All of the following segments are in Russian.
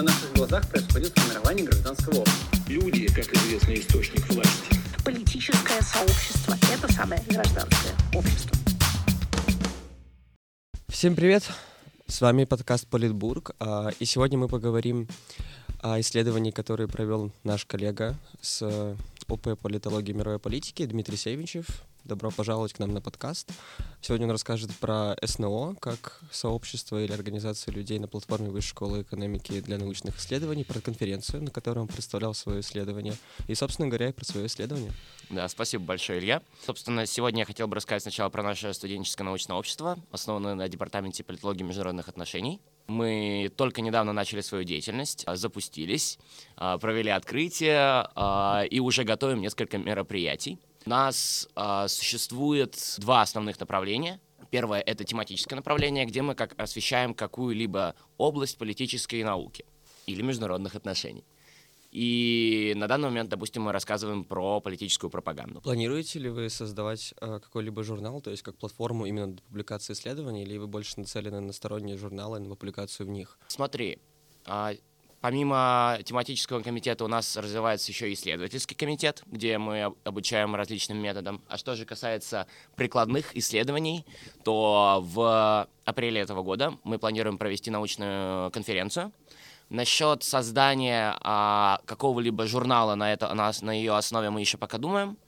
На наших глазах происходит формирование гражданского общества. Люди, как известный источник власти. Политическое сообщество – это самое гражданское общество. Всем привет! С вами подкаст Политбург, а, и сегодня мы поговорим о исследовании, которое провел наш коллега с ОП политологии мировой политики Дмитрий Севичев. Добро пожаловать к нам на подкаст. Сегодня он расскажет про СНО, как сообщество или организация людей на платформе Высшей школы экономики для научных исследований, про конференцию, на которой он представлял свое исследование, и, собственно говоря, и про свое исследование. Да, спасибо большое, Илья. Собственно, сегодня я хотел бы рассказать сначала про наше студенческое научное общество, основанное на Департаменте политологии и международных отношений. Мы только недавно начали свою деятельность, а, запустились, а, провели открытие а, и уже готовим несколько мероприятий. У нас э, существует два основных направления. Первое — это тематическое направление, где мы как освещаем какую-либо область политической науки или международных отношений. И на данный момент, допустим, мы рассказываем про политическую пропаганду. Планируете ли вы создавать э, какой-либо журнал, то есть как платформу именно для публикации исследований, или вы больше нацелены на сторонние журналы, на публикацию в них? Смотри, Помимо тематического комитета у нас развивается еще исследовательский комитет, где мы обучаем различным методам. А что же касается прикладных исследований, то в апреле этого года мы планируем провести научную конференцию. Насчет создания а, какого-либо журнала на, это, на, на ее основе мы еще пока думаем.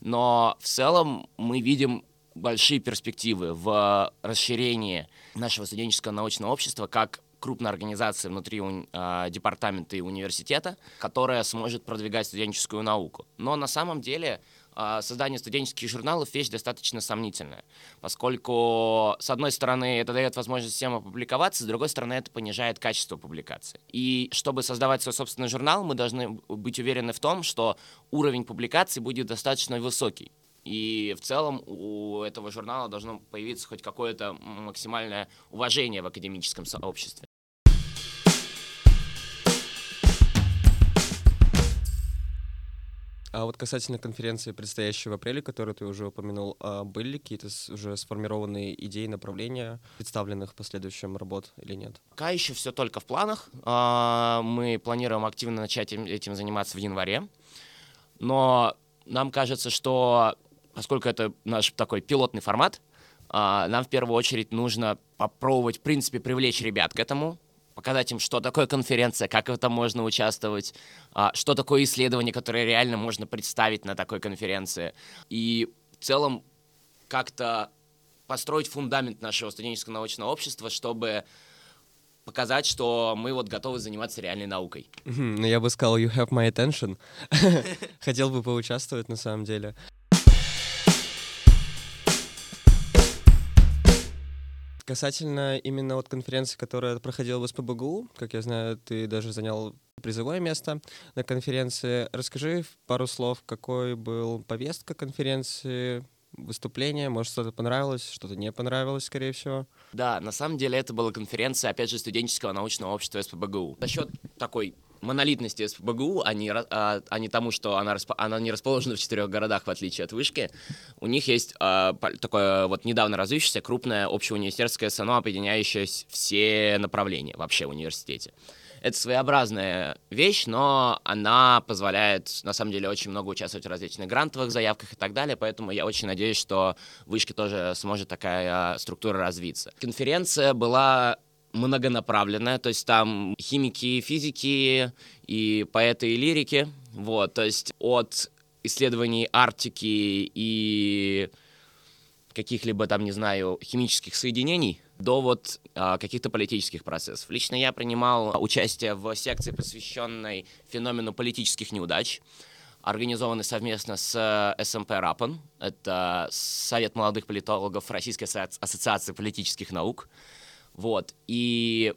Но в целом мы видим большие перспективы в расширении нашего студенческого научного общества как крупная организация внутри э, департамента и университета, которая сможет продвигать студенческую науку. Но на самом деле э, создание студенческих журналов вещь достаточно сомнительная, поскольку, с одной стороны, это дает возможность всем опубликоваться, с другой стороны, это понижает качество публикации. И чтобы создавать свой собственный журнал, мы должны быть уверены в том, что уровень публикации будет достаточно высокий. И в целом у этого журнала должно появиться хоть какое-то максимальное уважение в академическом сообществе. А вот касательно конференции, предстоящей в апреле, которую ты уже упомянул, а были какие-то уже сформированные идеи, направления, представленных в последующем работ или нет? Пока еще все только в планах. А, мы планируем активно начать этим заниматься в январе. Но нам кажется, что поскольку это наш такой пилотный формат, а, нам в первую очередь нужно попробовать, в принципе, привлечь ребят к этому, показать им, что такое конференция, как в этом можно участвовать, а, что такое исследование, которое реально можно представить на такой конференции. И в целом как-то построить фундамент нашего студенческого научного общества, чтобы показать, что мы вот готовы заниматься реальной наукой. Ну, я бы сказал, you have my attention. Хотел бы поучаствовать на самом деле. Касательно именно вот конференции, которая проходила в СПБГУ, как я знаю, ты даже занял призовое место на конференции. Расскажи пару слов, какой был повестка конференции, выступление, может, что-то понравилось, что-то не понравилось, скорее всего. Да, на самом деле это была конференция, опять же, студенческого научного общества СПБГУ. За счет такой монолитности СПБГУ, а не, а, а не тому, что она, расп... она не расположена в четырех городах, в отличие от вышки, у них есть а, такое вот недавно развившееся крупное общеуниверситетское СНО, объединяющее все направления вообще в университете. Это своеобразная вещь, но она позволяет, на самом деле, очень много участвовать в различных грантовых заявках и так далее, поэтому я очень надеюсь, что в Вышке тоже сможет такая а, структура развиться. Конференция была многонаправленная, то есть там химики, физики и поэты и лирики, вот, то есть от исследований Арктики и каких-либо там, не знаю, химических соединений до вот а, каких-то политических процессов. Лично я принимал участие в секции, посвященной феномену политических неудач, организованной совместно с СМП РАПОН, это Совет молодых политологов Российской ассоциации политических наук. Вот. И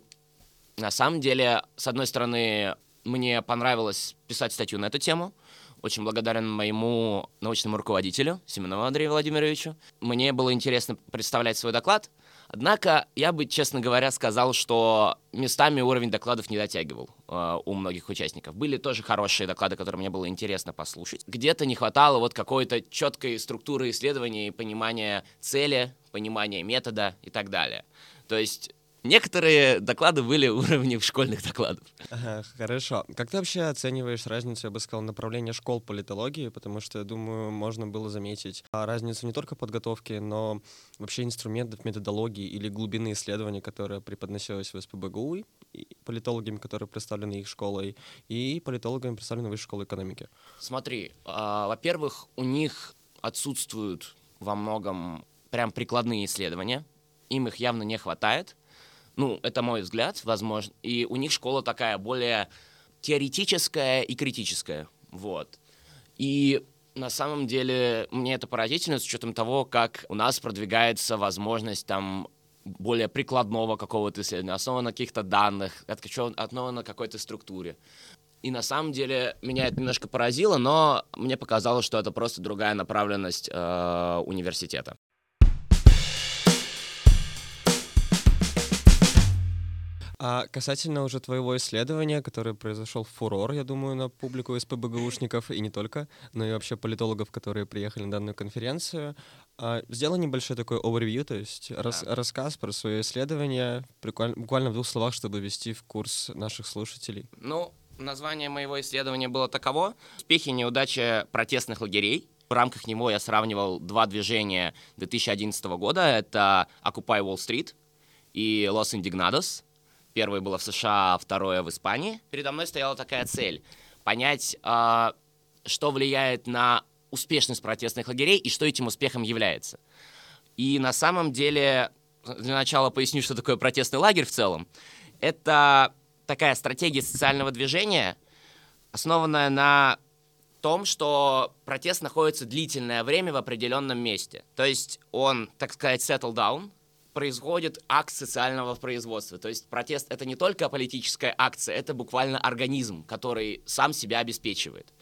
на самом деле, с одной стороны, мне понравилось писать статью на эту тему. Очень благодарен моему научному руководителю, Семенову Андрею Владимировичу. Мне было интересно представлять свой доклад. Однако, я бы, честно говоря, сказал, что местами уровень докладов не дотягивал э, у многих участников. Были тоже хорошие доклады, которые мне было интересно послушать. Где-то не хватало вот какой-то четкой структуры исследования и понимания цели, понимания метода и так далее. То есть Некоторые доклады были уровнем школьных докладов. Ага, хорошо. Как ты вообще оцениваешь разницу, я бы сказал, направления школ политологии? Потому что, я думаю, можно было заметить а, разницу не только подготовки, но вообще инструментов, методологии или глубины исследований, которые преподносились в СПБГУ, и политологами, которые представлены их школой, и политологами, представлены Высшей школой экономики. Смотри, а, во-первых, у них отсутствуют во многом прям прикладные исследования, им их явно не хватает. Ну, это мой взгляд, возможно. И у них школа такая более теоретическая и критическая. Вот. И на самом деле мне это поразительно с учетом того, как у нас продвигается возможность там более прикладного какого-то исследования, основано на каких-то данных, основано на какой-то структуре. И на самом деле меня это немножко поразило, но мне показалось, что это просто другая направленность э, университета. А касательно уже твоего исследования, которое произошел фурор, я думаю, на публику СПБГУшников, и не только, но и вообще политологов, которые приехали на данную конференцию, а, сделай небольшой такой overview, то есть да. рас, рассказ про свое исследование, буквально в двух словах, чтобы ввести в курс наших слушателей. Ну, название моего исследования было таково «Успехи и неудачи протестных лагерей». В рамках него я сравнивал два движения 2011 года. Это Occupy Wall Street и Los Indignados — Первое было в США, а второе в Испании. Передо мной стояла такая цель — понять, э, что влияет на успешность протестных лагерей и что этим успехом является. И на самом деле, для начала поясню, что такое протестный лагерь в целом. Это такая стратегия социального движения, основанная на том, что протест находится длительное время в определенном месте. То есть он, так сказать, settle down, происходит акт социального производства. То есть протест — это не только политическая акция, это буквально организм, который сам себя обеспечивает.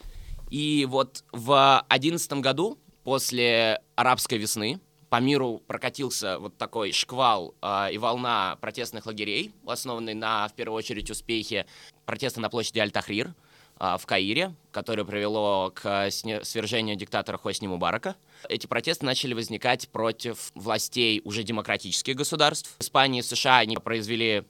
И вот в 2011 году, после арабской весны, по миру прокатился вот такой шквал э, и волна протестных лагерей, основанный на, в первую очередь, успехе протеста на площади Аль-Тахрир — в Каире, которое привело к свержению диктатора Хосни Мубарака. Эти протесты начали возникать против властей уже демократических государств. В Испании и США они произвели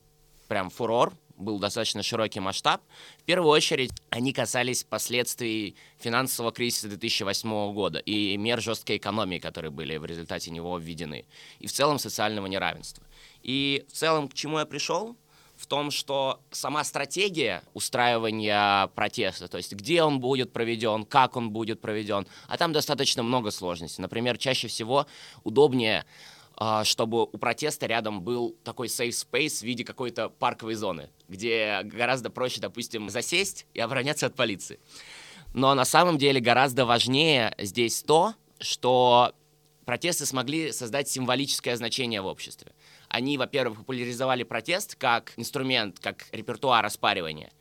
прям фурор, был достаточно широкий масштаб. В первую очередь они касались последствий финансового кризиса 2008 года и мер жесткой экономии, которые были в результате него введены, и в целом социального неравенства. И в целом к чему я пришел? Том, что сама стратегия устраивания протеста, то есть где он будет проведен, как он будет проведен, а там достаточно много сложностей. Например, чаще всего удобнее а, чтобы у протеста рядом был такой safe space в виде какой-то парковой зоны, где гораздо проще, допустим, засесть и обороняться от полиции. Но на самом деле гораздо важнее здесь то, что протесты смогли создать символическое значение в обществе. Они, во-первых, популяризовали протест как инструмент, как репертуар оспаривания,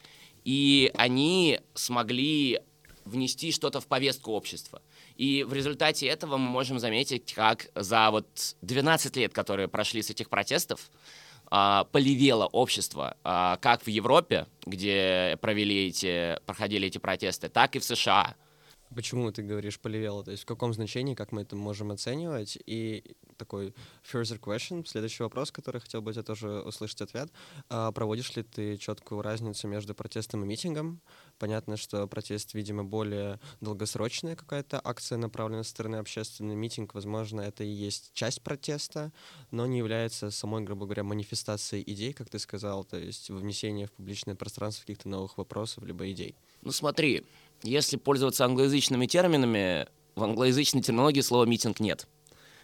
и они смогли внести что-то в повестку общества. И в результате этого мы можем заметить, как за вот 12 лет, которые прошли с этих протестов, а, поливело общество а, как в Европе, где провели эти, проходили эти протесты, так и в США. Почему ты говоришь поливело? То есть в каком значении, как мы это можем оценивать? И такой further question, следующий вопрос, который хотел бы я тоже услышать ответ. А проводишь ли ты четкую разницу между протестом и митингом? Понятно, что протест, видимо, более долгосрочная какая-то акция, направленная со стороны общественный митинг, возможно, это и есть часть протеста, но не является самой, грубо говоря, манифестацией идей, как ты сказал, то есть внесение в публичное пространство каких-то новых вопросов либо идей. Ну смотри, если пользоваться англоязычными терминами, в англоязычной терминологии слова «митинг» нет.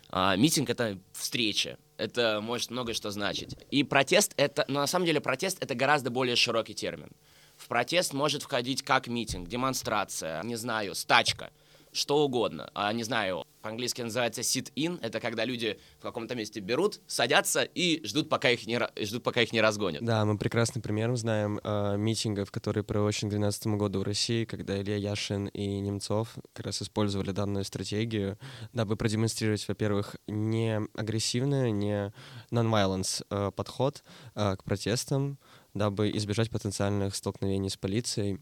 А, митинг — это встреча, это может многое что значить. И протест — это, но на самом деле протест — это гораздо более широкий термин. В протест может входить как митинг, демонстрация, не знаю, стачка — что угодно. А, не знаю, по-английски называется sit-in, это когда люди в каком-то месте берут, садятся и ждут, пока их не, ждут, пока их не разгонят. Да, мы прекрасный пример знаем э, митингов, которые проводились в 2012 году в России, когда Илья Яшин и Немцов как раз использовали данную стратегию, дабы продемонстрировать, во-первых, не агрессивный, не non-violence э, подход э, к протестам, дабы избежать потенциальных столкновений с полицией,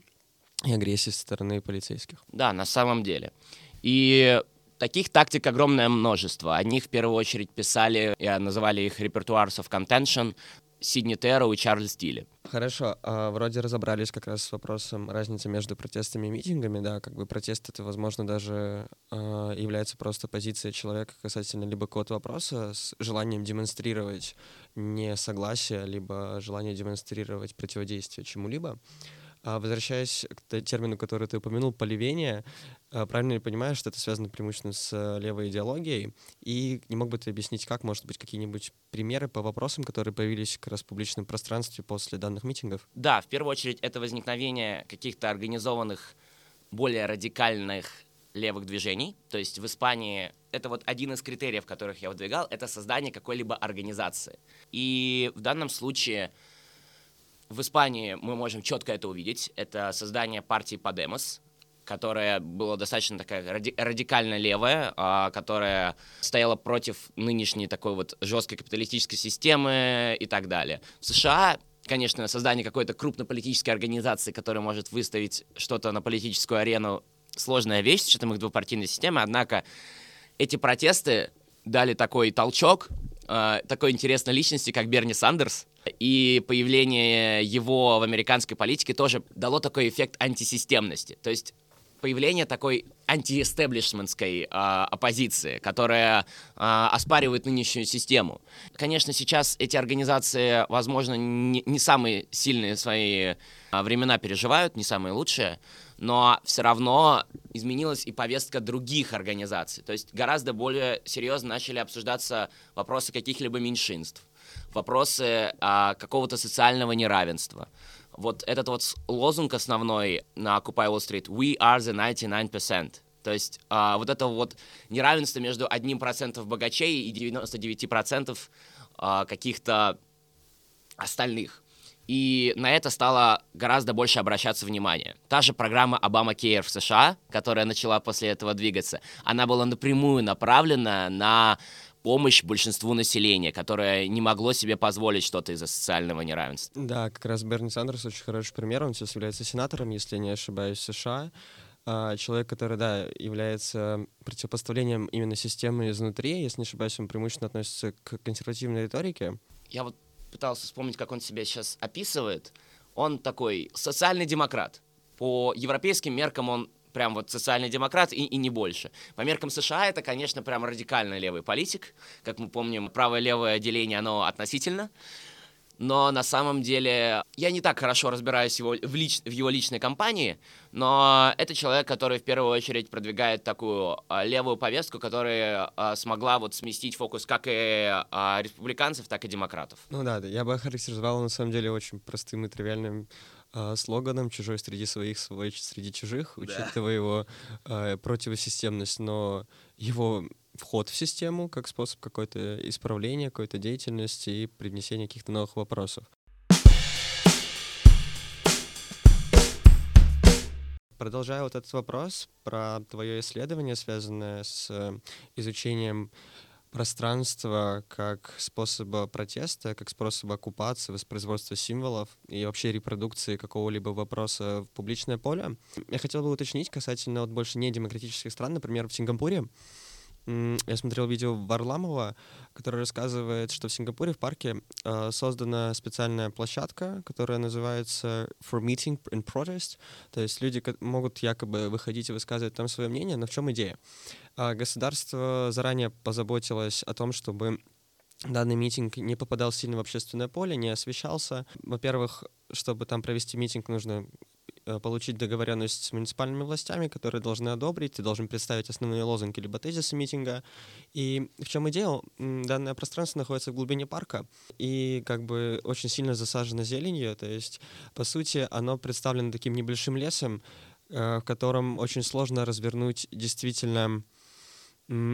и агрессии со стороны полицейских. Да, на самом деле. И таких тактик огромное множество. Они в первую очередь писали, и называли их repertoires of contention. Сидни Терроу и Чарльз Тилли. Хорошо, а вроде разобрались как раз с вопросом разницы между протестами и митингами, да, как бы протест это, возможно, даже э, является просто позицией человека касательно либо какого-то вопроса с желанием демонстрировать несогласие, либо желание демонстрировать противодействие чему-либо. А возвращаясь к термину, который ты упомянул, поливение, а, правильно ли понимаешь, что это связано преимущественно с э, левой идеологией? И не мог бы ты объяснить, как, может быть, какие-нибудь примеры по вопросам, которые появились как раз в публичном пространстве после данных митингов? Да, в первую очередь это возникновение каких-то организованных, более радикальных левых движений. То есть в Испании это вот один из критериев, которых я выдвигал, это создание какой-либо организации. И в данном случае в Испании мы можем четко это увидеть. Это создание партии Подемос, которая была достаточно такая ради- радикально левая, а, которая стояла против нынешней такой вот жесткой капиталистической системы и так далее. В США конечно, создание какой-то крупной политической организации, которая может выставить что-то на политическую арену, сложная вещь с учетом их двупартийной системы, однако эти протесты дали такой толчок э, такой интересной личности, как Берни Сандерс, и появление его в американской политике тоже дало такой эффект антисистемности. То есть появление такой антиэстеблишментской э, оппозиции, которая э, оспаривает нынешнюю систему. Конечно, сейчас эти организации, возможно, не, не самые сильные свои э, времена переживают, не самые лучшие, но все равно изменилась и повестка других организаций. То есть гораздо более серьезно начали обсуждаться вопросы каких-либо меньшинств, вопросы а, какого-то социального неравенства. Вот этот вот лозунг основной на Occupy Wall Street «We are the 99%». То есть а, вот это вот неравенство между одним процентом богачей и 99% а, каких-то остальных. И на это стало гораздо больше обращаться внимание. Та же программа Обама Care в США, которая начала после этого двигаться, она была напрямую направлена на помощь большинству населения, которое не могло себе позволить что-то из-за социального неравенства. Да, как раз Берни Сандерс очень хороший пример. Он сейчас является сенатором, если я не ошибаюсь, США. А, человек, который, да, является противопоставлением именно системы изнутри. Если не ошибаюсь, он преимущественно относится к консервативной риторике. Я вот пытался вспомнить, как он себя сейчас описывает. Он такой социальный демократ. По европейским меркам он прям вот социальный демократ и, и не больше. По меркам США это, конечно, прям радикально левый политик. Как мы помним, правое-левое деление, оно относительно. Но на самом деле я не так хорошо разбираюсь его, в, лич, в его личной компании, но это человек, который в первую очередь продвигает такую а, левую повестку, которая а, смогла вот сместить фокус как и а, республиканцев, так и демократов. Ну да, я бы охарактеризовал на самом деле очень простым и тривиальным э, слоганом «Чужой среди своих, свой среди чужих», учитывая его э, противосистемность, но его вход в систему как способ какой-то исправления, какой-то деятельности и привнесения каких-то новых вопросов. Продолжая вот этот вопрос про твое исследование, связанное с э, изучением пространства как способа протеста, как способа оккупации, воспроизводства символов и вообще репродукции какого-либо вопроса в публичное поле. Я хотел бы уточнить касательно вот больше не демократических стран, например, в Сингапуре. Я смотрел видео Варламова, который рассказывает, что в Сингапуре в парке э, создана специальная площадка, которая называется For Meeting and Protest. То есть люди могут якобы выходить и высказывать там свое мнение, но в чем идея? Э, государство заранее позаботилось о том, чтобы данный митинг не попадал сильно в общественное поле, не освещался. Во-первых, чтобы там провести митинг, нужно получить договоренность с муниципальными властями, которые должны одобрить, ты должен представить основные лозунги либо тезисы митинга. И в чем идея? Данное пространство находится в глубине парка и как бы очень сильно засажено зеленью, то есть, по сути, оно представлено таким небольшим лесом, э, в котором очень сложно развернуть действительно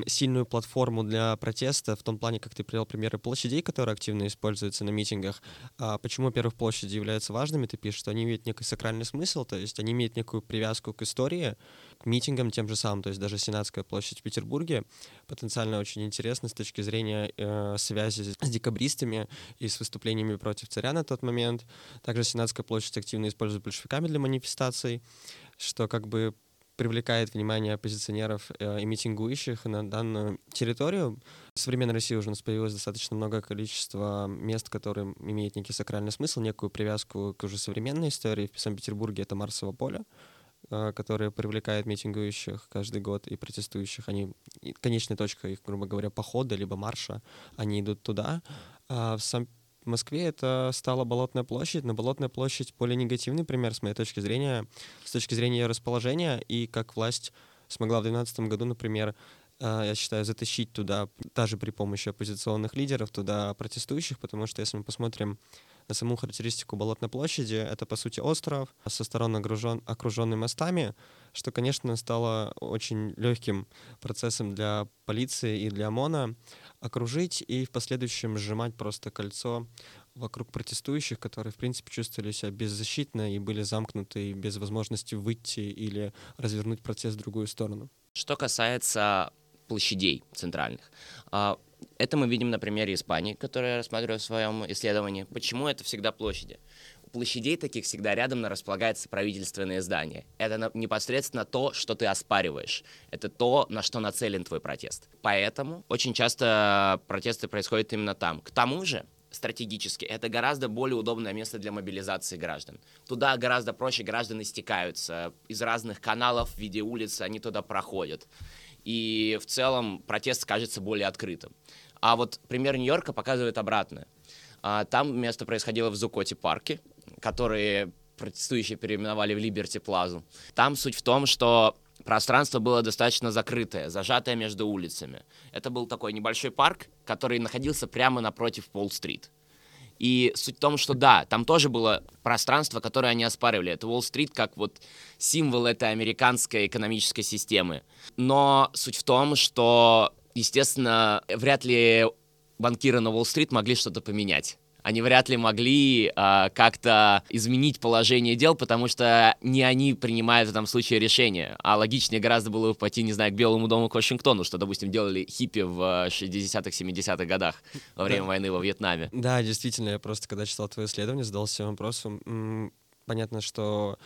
сильную платформу для протеста в том плане, как ты привел примеры площадей, которые активно используются на митингах. А почему, во-первых, площади являются важными? Ты пишешь, что они имеют некий сакральный смысл, то есть они имеют некую привязку к истории, к митингам тем же самым. То есть даже Сенатская площадь в Петербурге потенциально очень интересна с точки зрения э, связи с декабристами и с выступлениями против царя на тот момент. Также Сенатская площадь активно используют большевиками для манифестаций, что как бы привлекает внимание оппозиционеров э, и митингующих на данную территорию. В современной России уже у нас появилось достаточно много количества мест, которые имеют некий сакральный смысл, некую привязку к уже современной истории. В Санкт-Петербурге это Марсово поле, э, которое привлекает митингующих каждый год и протестующих. Они, конечная точка их, грубо говоря, похода либо марша, они идут туда. А в Санкт в Москве это стала Болотная площадь, но Болотная площадь более негативный пример, с моей точки зрения, с точки зрения ее расположения, и как власть смогла в 2012 году, например, э, я считаю, затащить туда, даже при помощи оппозиционных лидеров, туда протестующих, потому что если мы посмотрим на саму характеристику Болотной площади, это, по сути, остров, со сторон окружен, окруженный мостами, что, конечно, стало очень легким процессом для полиции и для ОМОНа окружить и в последующем сжимать просто кольцо вокруг протестующих, которые, в принципе, чувствовали себя беззащитно и были замкнуты без возможности выйти или развернуть протест в другую сторону. Что касается площадей центральных, а, это мы видим на примере Испании, которую я рассматриваю в своем исследовании. Почему это всегда площади? У площадей таких всегда рядом располагается правительственное здание. Это непосредственно то, что ты оспариваешь. Это то, на что нацелен твой протест. Поэтому очень часто протесты происходят именно там. К тому же, стратегически, это гораздо более удобное место для мобилизации граждан. Туда гораздо проще граждане стекаются из разных каналов в виде улиц, они туда проходят. И в целом протест кажется более открытым. А вот пример Нью-Йорка показывает обратное. А, там место происходило в Зукоте парке, которые протестующие переименовали в Либерти Плазу. Там суть в том, что пространство было достаточно закрытое, зажатое между улицами. Это был такой небольшой парк, который находился прямо напротив Пол-стрит. И суть в том, что да, там тоже было пространство, которое они оспаривали. Это Уолл-стрит как вот символ этой американской экономической системы. Но суть в том, что, естественно, вряд ли банкиры на Уолл-стрит могли что-то поменять они вряд ли могли э, как-то изменить положение дел, потому что не они принимают в этом случае решение. А логичнее гораздо было бы пойти, не знаю, к Белому дому, к Вашингтону, что, допустим, делали хиппи в 60-х, 70-х годах во время да. войны во Вьетнаме. Да, действительно, я просто, когда читал твое исследование, задался вопросом. Понятно, что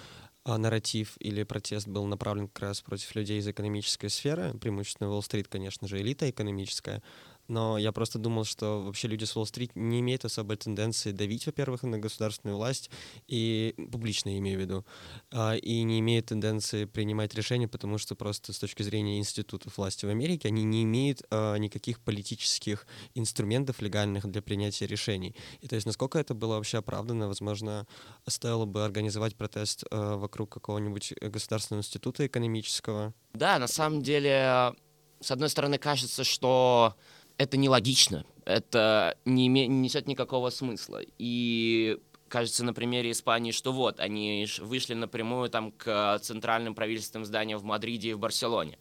а, нарратив или протест был направлен как раз против людей из экономической сферы, преимущественно Уолл-стрит, конечно же, элита экономическая, но я просто думал, что вообще люди с Уолл-стрит не имеют особой тенденции давить, во-первых, на государственную власть, и публично имею в виду, а, и не имеют тенденции принимать решения, потому что просто с точки зрения институтов власти в Америке они не имеют а, никаких политических инструментов легальных для принятия решений. И то есть насколько это было вообще оправдано, возможно, стоило бы организовать протест а, вокруг какого-нибудь государственного института экономического? Да, на самом деле, с одной стороны, кажется, что это нелогично, это не, име, не несет никакого смысла. И кажется на примере Испании, что вот, они вышли напрямую там к центральным правительственным зданиям в Мадриде и в Барселоне.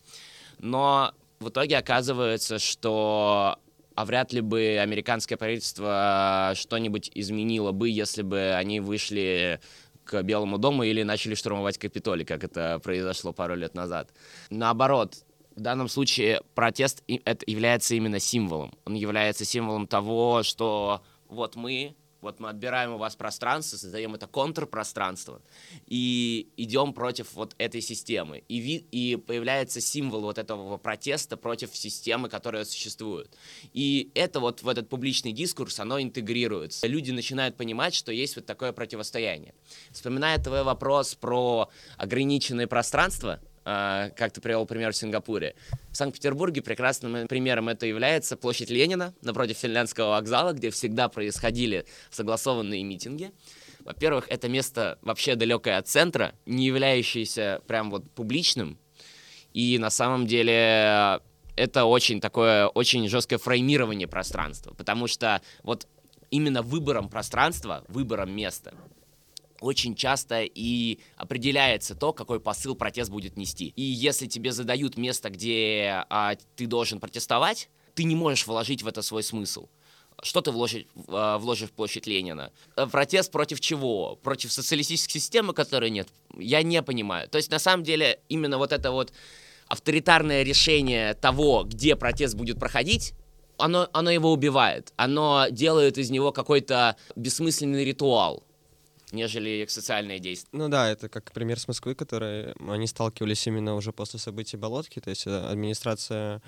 Но в итоге оказывается, что а вряд ли бы американское правительство что-нибудь изменило бы, если бы они вышли к Белому дому или начали штурмовать Капитолий, как это произошло пару лет назад. Наоборот, в данном случае протест это является именно символом. Он является символом того, что вот мы, вот мы отбираем у вас пространство, создаем это контрпространство и идем против вот этой системы. И, ви, и появляется символ вот этого протеста против системы, которая существует. И это вот в этот публичный дискурс, оно интегрируется. Люди начинают понимать, что есть вот такое противостояние. Вспоминая твой вопрос про ограниченное пространство, как ты привел пример в Сингапуре. В Санкт-Петербурге прекрасным примером это является площадь Ленина напротив Финляндского вокзала, где всегда происходили согласованные митинги. Во-первых, это место вообще далекое от центра, не являющееся прям вот публичным. И на самом деле это очень такое, очень жесткое фреймирование пространства, потому что вот именно выбором пространства, выбором места очень часто и определяется то, какой посыл протест будет нести. И если тебе задают место, где а, ты должен протестовать, ты не можешь вложить в это свой смысл. Что ты вложишь, а, вложишь в площадь Ленина? Э, протест против чего? Против социалистической системы, которой нет? Я не понимаю. То есть, на самом деле, именно вот это вот авторитарное решение того, где протест будет проходить, оно, оно его убивает. Оно делает из него какой-то бессмысленный ритуал нежели социальные действия. Ну да, это как пример с Москвы, который они сталкивались именно уже после событий Болотки, то есть э, администрация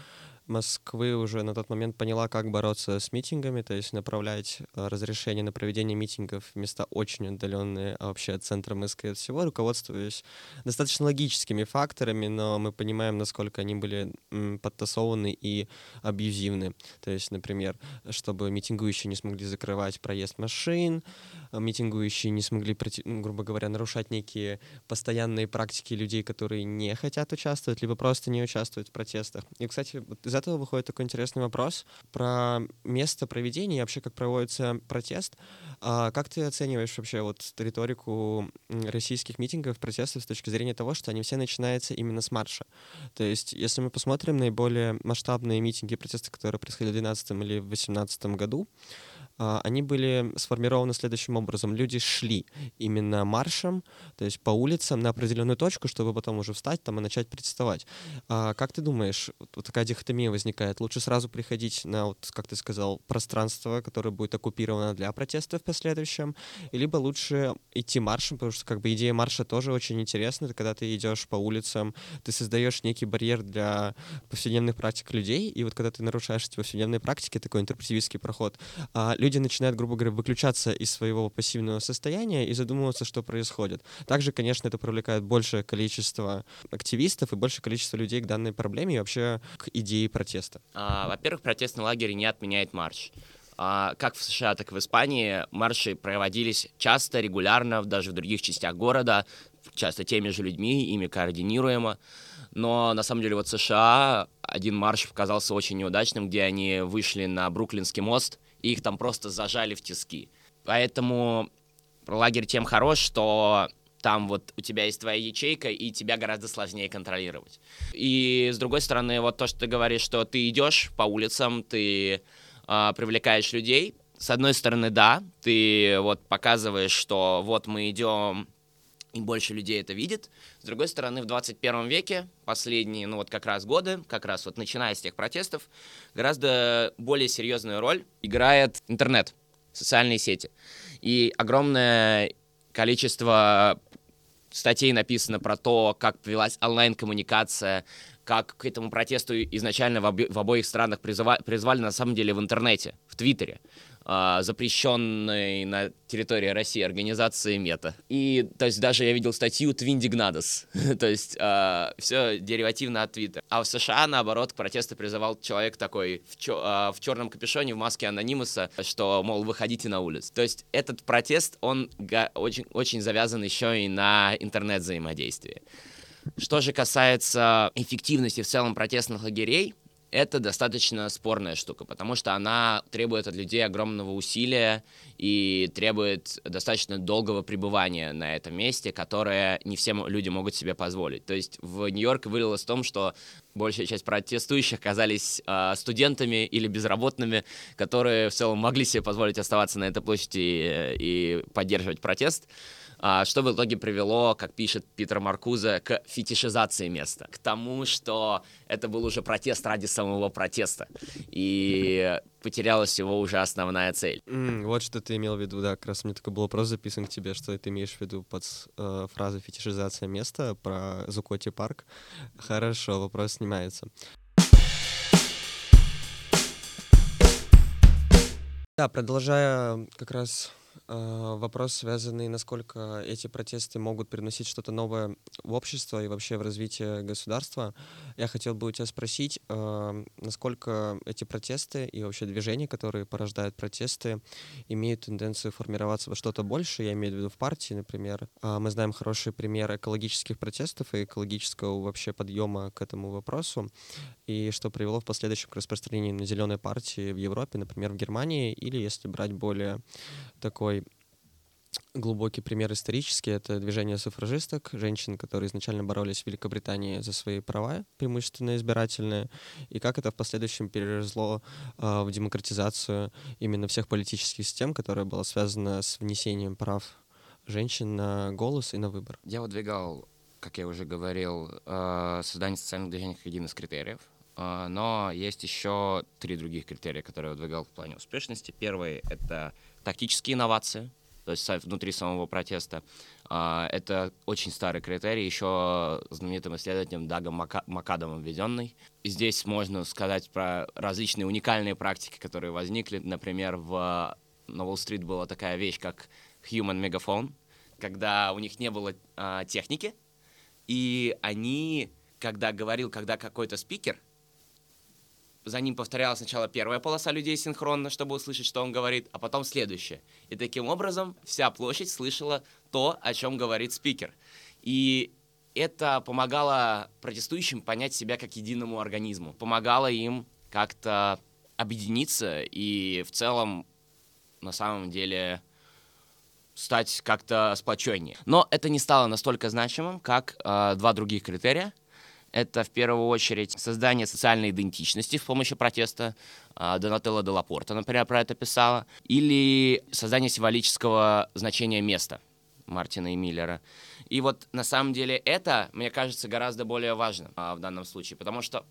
Москвы уже на тот момент поняла, как бороться с митингами, то есть направлять э, разрешение на проведение митингов в места очень отдаленные а вообще от центра Москвы от всего, руководствуясь достаточно логическими факторами, но мы понимаем, насколько они были подтасованы и абьюзивны. То есть, например, чтобы митингующие не смогли закрывать проезд машин, а митингующие не смогли, грубо говоря, нарушать некие постоянные практики людей, которые не хотят участвовать, либо просто не участвуют в протестах. И, кстати, вот из этого выходит такой интересный вопрос про место проведения и вообще, как проводится протест. А как ты оцениваешь вообще вот риторику российских митингов, протестов с точки зрения того, что они все начинаются именно с марша? То есть, если мы посмотрим наиболее масштабные митинги и протесты, которые происходили в 2012 или в 2018 году, они были сформированы следующим образом. Люди шли именно маршем, то есть по улицам на определенную точку, чтобы потом уже встать там и начать протестовать. А как ты думаешь, вот такая дихотомия возникает? Лучше сразу приходить на, вот, как ты сказал, пространство, которое будет оккупировано для протеста в последующем, либо лучше идти маршем, потому что как бы идея марша тоже очень интересна. Это когда ты идешь по улицам, ты создаешь некий барьер для повседневных практик людей, и вот когда ты нарушаешь эти повседневные практики, такой интерпретивистский проход, а люди люди начинают, грубо говоря, выключаться из своего пассивного состояния и задумываться, что происходит. Также, конечно, это привлекает большее количество активистов и большее количество людей к данной проблеме и вообще к идее протеста. А, во-первых, протестный лагерь не отменяет марш. А, как в США, так и в Испании марши проводились часто, регулярно, даже в других частях города, часто теми же людьми, ими координируемо. Но на самом деле вот США один марш показался очень неудачным, где они вышли на Бруклинский мост и их там просто зажали в тиски. Поэтому лагерь тем хорош, что там вот у тебя есть твоя ячейка, и тебя гораздо сложнее контролировать. И с другой стороны, вот то, что ты говоришь, что ты идешь по улицам, ты э, привлекаешь людей. С одной стороны, да, ты вот показываешь, что вот мы идем и больше людей это видит. С другой стороны, в 21 веке, последние, ну вот как раз годы, как раз вот начиная с тех протестов, гораздо более серьезную роль играет интернет, социальные сети. И огромное количество статей написано про то, как повелась онлайн-коммуникация, как к этому протесту изначально в, обе- в обоих странах призыва- призвали на самом деле в интернете, в Твиттере запрещенной на территории России организации Мета. И, то есть, даже я видел статью Твиндигнадос, то есть, э, все деривативно от Твиттера. А в США, наоборот, к протесту призывал человек такой в, чё, э, в черном капюшоне, в маске анонимуса, что, мол, выходите на улицу. То есть, этот протест, он очень, очень завязан еще и на интернет-взаимодействии. Что же касается эффективности в целом протестных лагерей, это достаточно спорная штука, потому что она требует от людей огромного усилия и требует достаточно долгого пребывания на этом месте, которое не все люди могут себе позволить. То есть в Нью-Йорк вылилось в том, что большая часть протестующих оказались э, студентами или безработными, которые в целом могли себе позволить оставаться на этой площади и, и поддерживать протест. А, что в итоге привело, как пишет Питер Маркуза, к фетишизации места, к тому, что это был уже протест ради самого протеста, и потерялась его уже основная цель. Mm, вот что ты имел в виду, да, как раз у меня такой был вопрос записан к тебе, что ты имеешь в виду под э, фразой «фетишизация места» про Зукоти парк. Хорошо, вопрос снимается. Да, продолжая как раз вопрос, связанный, насколько эти протесты могут приносить что-то новое в общество и вообще в развитие государства. Я хотел бы у тебя спросить, а, насколько эти протесты и вообще движения, которые порождают протесты, имеют тенденцию формироваться во что-то большее, я имею в виду в партии, например. А, мы знаем хороший пример экологических протестов и экологического вообще подъема к этому вопросу, и что привело в последующем к распространению на зеленой партии в Европе, например, в Германии, или если брать более такой глубокий пример исторический — это движение суфражисток, женщин, которые изначально боролись в Великобритании за свои права, преимущественно избирательные, и как это в последующем переросло э, в демократизацию именно всех политических систем, которая была связана с внесением прав женщин на голос и на выбор. Я выдвигал, как я уже говорил, э, создание социальных движений как один из критериев, э, но есть еще три других критерия, которые я выдвигал в плане успешности. Первый — это тактические инновации — то есть внутри самого протеста. А, это очень старый критерий, еще знаменитым исследователем Дагом Макадомом введенный. Здесь можно сказать про различные уникальные практики, которые возникли. Например, в на Уолл-стрит была такая вещь, как Human Megaphone, когда у них не было а, техники, и они, когда говорил, когда какой-то спикер, за ним повторялась сначала первая полоса людей синхронно, чтобы услышать, что он говорит, а потом следующая. И таким образом вся площадь слышала то, о чем говорит спикер. И это помогало протестующим понять себя как единому организму, помогало им как-то объединиться и в целом на самом деле стать как-то сплоченнее. Но это не стало настолько значимым, как э, два других критерия. Это в первую очередь создание социальной идентичности с помощью протеста. Э, Донателло де Лапорта, например, про это писала. Или создание символического значения места Мартина и Миллера. И вот на самом деле это, мне кажется, гораздо более важно э, в данном случае, потому что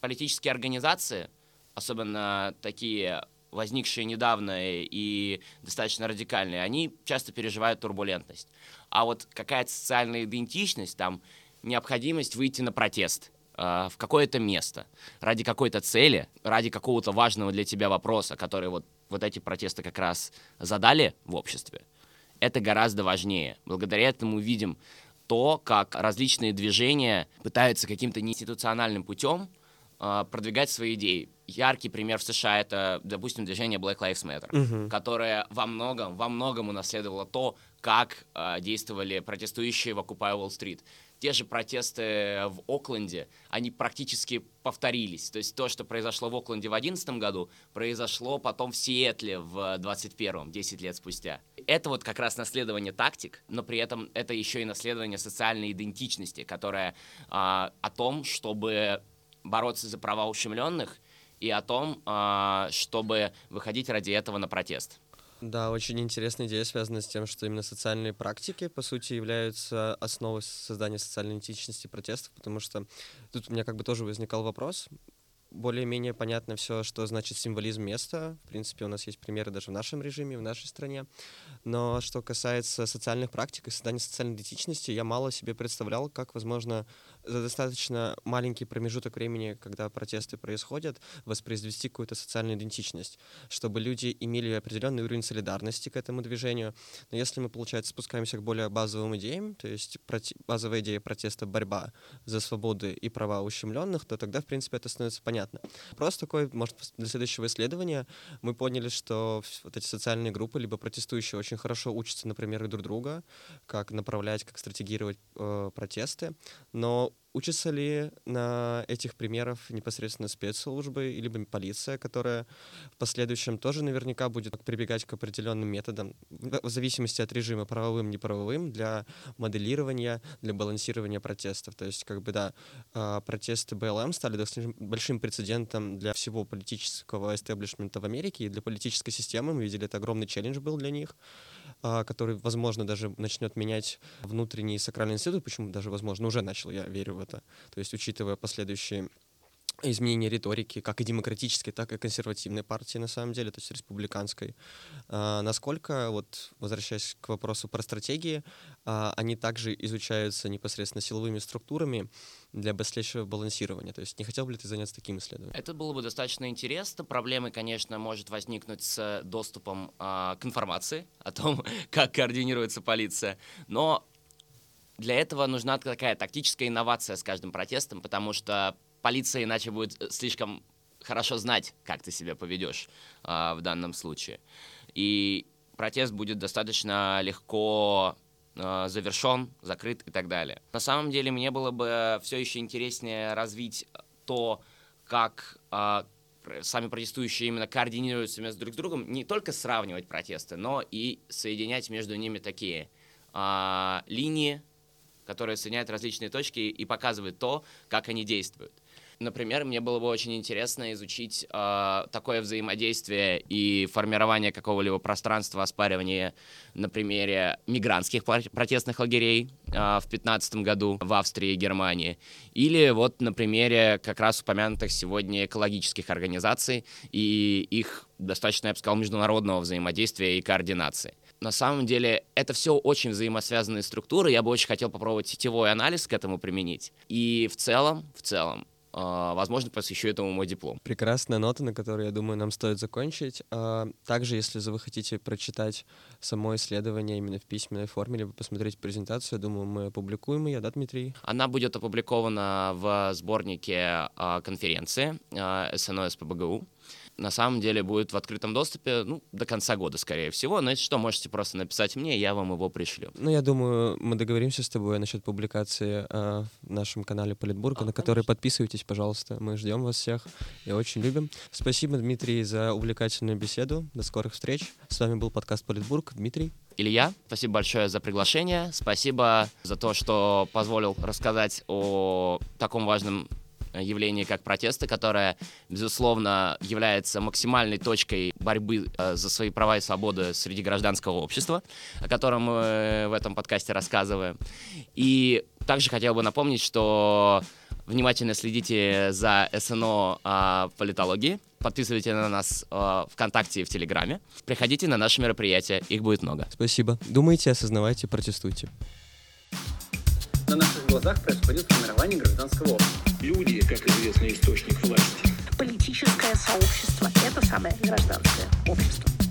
политические организации, особенно такие возникшие недавно и достаточно радикальные, они часто переживают турбулентность. А вот какая-то социальная идентичность, там, необходимость выйти на протест э, в какое-то место ради какой-то цели, ради какого-то важного для тебя вопроса, который вот, вот эти протесты как раз задали в обществе, это гораздо важнее. Благодаря этому видим то, как различные движения пытаются каким-то неинституциональным путем э, продвигать свои идеи яркий пример в США это, допустим, движение Black Lives Matter, uh-huh. которое во многом, во многом унаследовало то, как э, действовали протестующие в Occupy Wall Street. Те же протесты в Окленде, они практически повторились. То есть то, что произошло в Окленде в 2011 году, произошло потом в Сиэтле в 2021, 10 лет спустя. Это вот как раз наследование тактик, но при этом это еще и наследование социальной идентичности, которая э, о том, чтобы бороться за права ущемленных — и о том, а, чтобы выходить ради этого на протест. Да, очень интересная идея, связанная с тем, что именно социальные практики, по сути, являются основой создания социальной идентичности протестов, потому что тут у меня как бы тоже возникал вопрос, более-менее понятно все, что значит символизм места. В принципе, у нас есть примеры даже в нашем режиме, в нашей стране. Но что касается социальных практик и создания социальной идентичности, я мало себе представлял, как, возможно, за достаточно маленький промежуток времени, когда протесты происходят, воспроизвести какую-то социальную идентичность, чтобы люди имели определенный уровень солидарности к этому движению. Но если мы, получается, спускаемся к более базовым идеям, то есть базовая идея протеста — борьба за свободы и права ущемленных, то тогда, в принципе, это становится понятно. Просто такой, может, для следующего исследования мы поняли, что вот эти социальные группы, либо протестующие, очень хорошо учатся, например, друг друга, как направлять, как стратегировать э, протесты, но Учатся ли на этих примерах непосредственно спецслужбы или полиция, которая в последующем тоже наверняка будет прибегать к определенным методам, в зависимости от режима, правовым, неправовым, для моделирования, для балансирования протестов. То есть, как бы, да, а, протесты БЛМ стали достаточно большим прецедентом для всего политического эстеблишмента в Америке и для политической системы. Мы видели, это огромный челлендж был для них. А, который, возможно, даже начнет менять внутренний сакральный институт, почему даже, возможно, уже начал, я верю в это. То есть, учитывая последующие изменение риторики, как и демократической, так и консервативной партии, на самом деле, то есть республиканской. А, насколько, вот, возвращаясь к вопросу про стратегии, а, они также изучаются непосредственно силовыми структурами для дальнейшего балансирования. То есть не хотел бы ли ты заняться таким исследованием? Это было бы достаточно интересно. Проблемы, конечно, может возникнуть с доступом а, к информации о том, как координируется полиция, но для этого нужна такая тактическая инновация с каждым протестом, потому что полиция иначе будет э, слишком хорошо знать, как ты себя поведешь э, в данном случае. И протест будет достаточно легко э, завершен, закрыт и так далее. На самом деле мне было бы все еще интереснее развить то, как э, сами протестующие именно координируются между друг с другом, не только сравнивать протесты, но и соединять между ними такие э, линии, которые соединяют различные точки и показывают то, как они действуют. Например, мне было бы очень интересно изучить э, такое взаимодействие и формирование какого-либо пространства оспаривания на примере мигрантских протестных лагерей э, в 2015 году в Австрии и Германии. Или вот на примере как раз упомянутых сегодня экологических организаций и их достаточно, я бы сказал, международного взаимодействия и координации. на самом деле это все очень взаимосвязанные структуры. Я бы очень хотел попробовать сетевой анализ к этому применить. И в целом, в целом, возможно, посвящу этому мой диплом. Прекрасная нота, на которой, я думаю, нам стоит закончить. А, также, если вы хотите прочитать само исследование именно в письменной форме, либо посмотреть презентацию, я думаю, мы опубликуем ее, да, Дмитрий? Она будет опубликована в сборнике а, конференции СНО СПБГУ на самом деле будет в открытом доступе ну, до конца года, скорее всего. Но если что, можете просто написать мне, я вам его пришлю. Ну, я думаю, мы договоримся с тобой насчет публикации э, в нашем канале Политбурга, а, на который конечно. подписывайтесь, пожалуйста. Мы ждем вас всех и очень любим. Спасибо, Дмитрий, за увлекательную беседу. До скорых встреч. С вами был подкаст Политбург. Дмитрий. Илья, спасибо большое за приглашение. Спасибо за то, что позволил рассказать о таком важном явление как протесты, которое, безусловно, является максимальной точкой борьбы э, за свои права и свободы среди гражданского общества, о котором мы в этом подкасте рассказываем. И также хотел бы напомнить, что внимательно следите за СНО о политологии, подписывайтесь на нас э, ВКонтакте и в Телеграме, приходите на наши мероприятия, их будет много. Спасибо. Думайте, осознавайте, протестуйте. На наших глазах происходит формирование гражданского общества. Люди, как известный источник власти. Политическое сообщество – это самое гражданское общество.